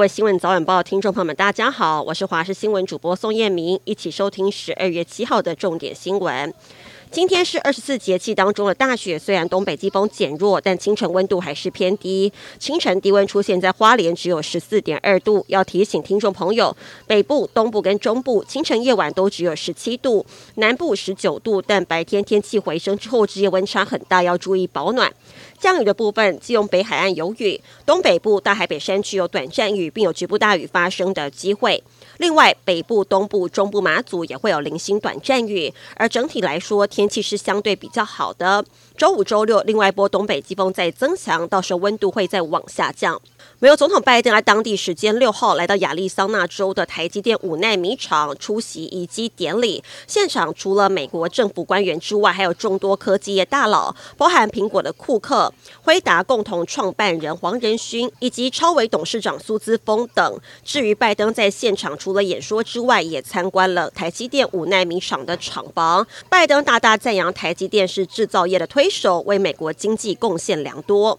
各位新闻早晚报听众朋友们，大家好，我是华视新闻主播宋彦明，一起收听十二月七号的重点新闻。今天是二十四节气当中的大雪，虽然东北季风减弱，但清晨温度还是偏低。清晨低温出现在花莲，只有十四点二度。要提醒听众朋友，北部、东部跟中部清晨夜晚都只有十七度，南部十九度，但白天天气回升之后，日夜温差很大，要注意保暖。降雨的部分，基隆北海岸有雨，东北部大海北山区有短暂雨，并有局部大雨发生的机会。另外，北部、东部、中部、马祖也会有零星短暂雨，而整体来说，天气是相对比较好的。周五、周六，另外一波东北季风在增强，到时候温度会再往下降。美国总统拜登在当地时间六号来到亚利桑那州的台积电五奈米厂出席移机典礼，现场除了美国政府官员之外，还有众多科技业大佬，包含苹果的库克、辉达共同创办人黄仁勋以及超微董事长苏姿丰等。至于拜登在现场除了演说之外，也参观了台积电五奈米厂的厂房。拜登大大赞扬台积电是制造业的推手，为美国经济贡献良多。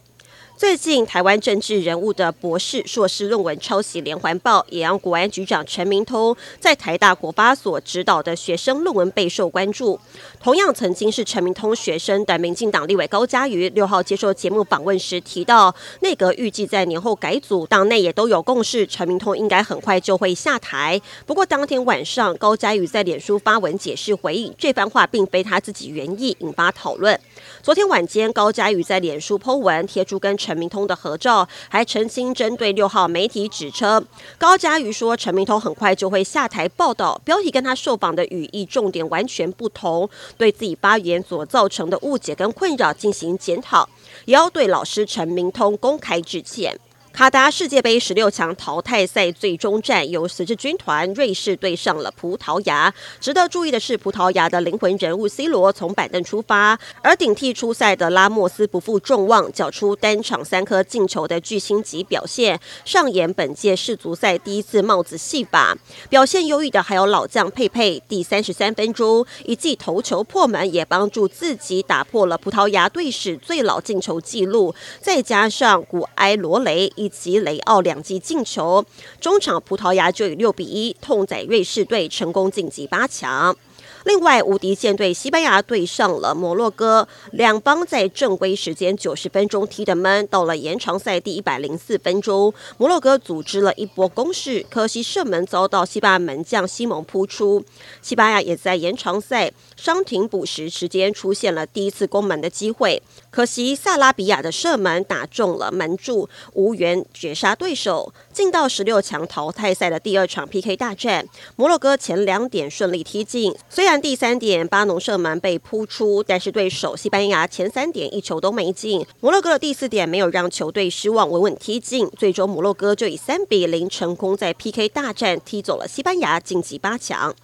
最近，台湾政治人物的博士、硕士论文抄袭连环爆，也让国安局长陈明通在台大国发所指导的学生论文备受关注。同样曾经是陈明通学生的民进党立委高嘉瑜，六号接受节目访问时提到，内阁预计在年后改组，党内也都有共识，陈明通应该很快就会下台。不过当天晚上，高嘉瑜在脸书发文解释回应，这番话并非他自己原意，引发讨论。昨天晚间，高嘉瑜在脸书 po 文贴出跟陈陈明通的合照，还澄清针对六号媒体指称高嘉瑜说陈明通很快就会下台报道，标题跟他受访的语义重点完全不同，对自己发言所造成的误解跟困扰进行检讨，也要对老师陈明通公开致歉。卡达世界杯十六强淘汰赛最终战，由十字军团瑞士对上了葡萄牙。值得注意的是，葡萄牙的灵魂人物 C 罗从板凳出发，而顶替出赛的拉莫斯不负众望，缴出单场三颗进球的巨星级表现，上演本届世足赛第一次帽子戏法。表现优异的还有老将佩佩，第三十三分钟一记头球破门，也帮助自己打破了葡萄牙队史最老进球纪录。再加上古埃罗雷。以及雷奥两记进球，中场葡萄牙就以六比一痛宰瑞士队，成功晋级八强。另外，无敌舰队西班牙对上了摩洛哥，两方在正规时间九十分钟踢得闷，到了延长赛第一百零四分钟，摩洛哥组织了一波攻势，可惜射门遭到西班牙门将西蒙扑出。西班牙也在延长赛伤停补时时间出现了第一次攻门的机会，可惜萨拉比亚的射门打中了门柱，无缘绝杀对手。进到十六强淘汰赛的第二场 PK 大战，摩洛哥前两点顺利踢进，虽然。看第三点，巴农射门被扑出，但是对手西班牙前三点一球都没进。摩洛哥的第四点没有让球队失望，稳稳踢进。最终摩洛哥就以三比零成功在 PK 大战踢走了西班牙，晋级八强。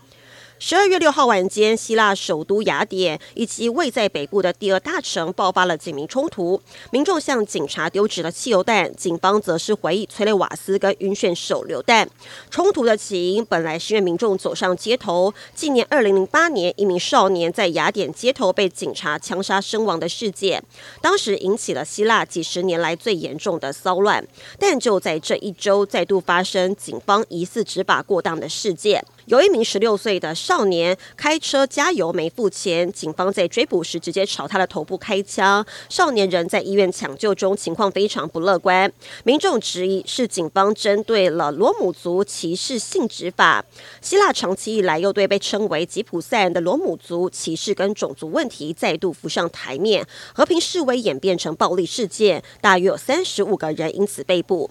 十二月六号晚间，希腊首都雅典以及位在北部的第二大城爆发了警民冲突，民众向警察丢掷了汽油弹，警方则是回以催泪瓦斯跟晕眩手榴弹。冲突的起因本来是因为民众走上街头纪念二零零八年一名少年在雅典街头被警察枪杀身亡的事件，当时引起了希腊几十年来最严重的骚乱。但就在这一周，再度发生警方疑似执法过当的事件。有一名十六岁的少年开车加油没付钱，警方在追捕时直接朝他的头部开枪。少年人在医院抢救中，情况非常不乐观。民众质疑是警方针对了罗姆族歧视性执法。希腊长期以来又对被称为吉普赛人的罗姆族歧视跟种族问题再度浮上台面，和平示威演变成暴力事件，大约有三十五个人因此被捕。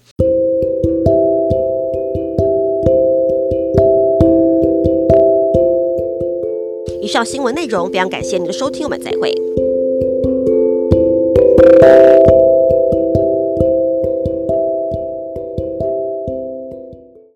到新闻内容非常感谢您的收听，我们再会。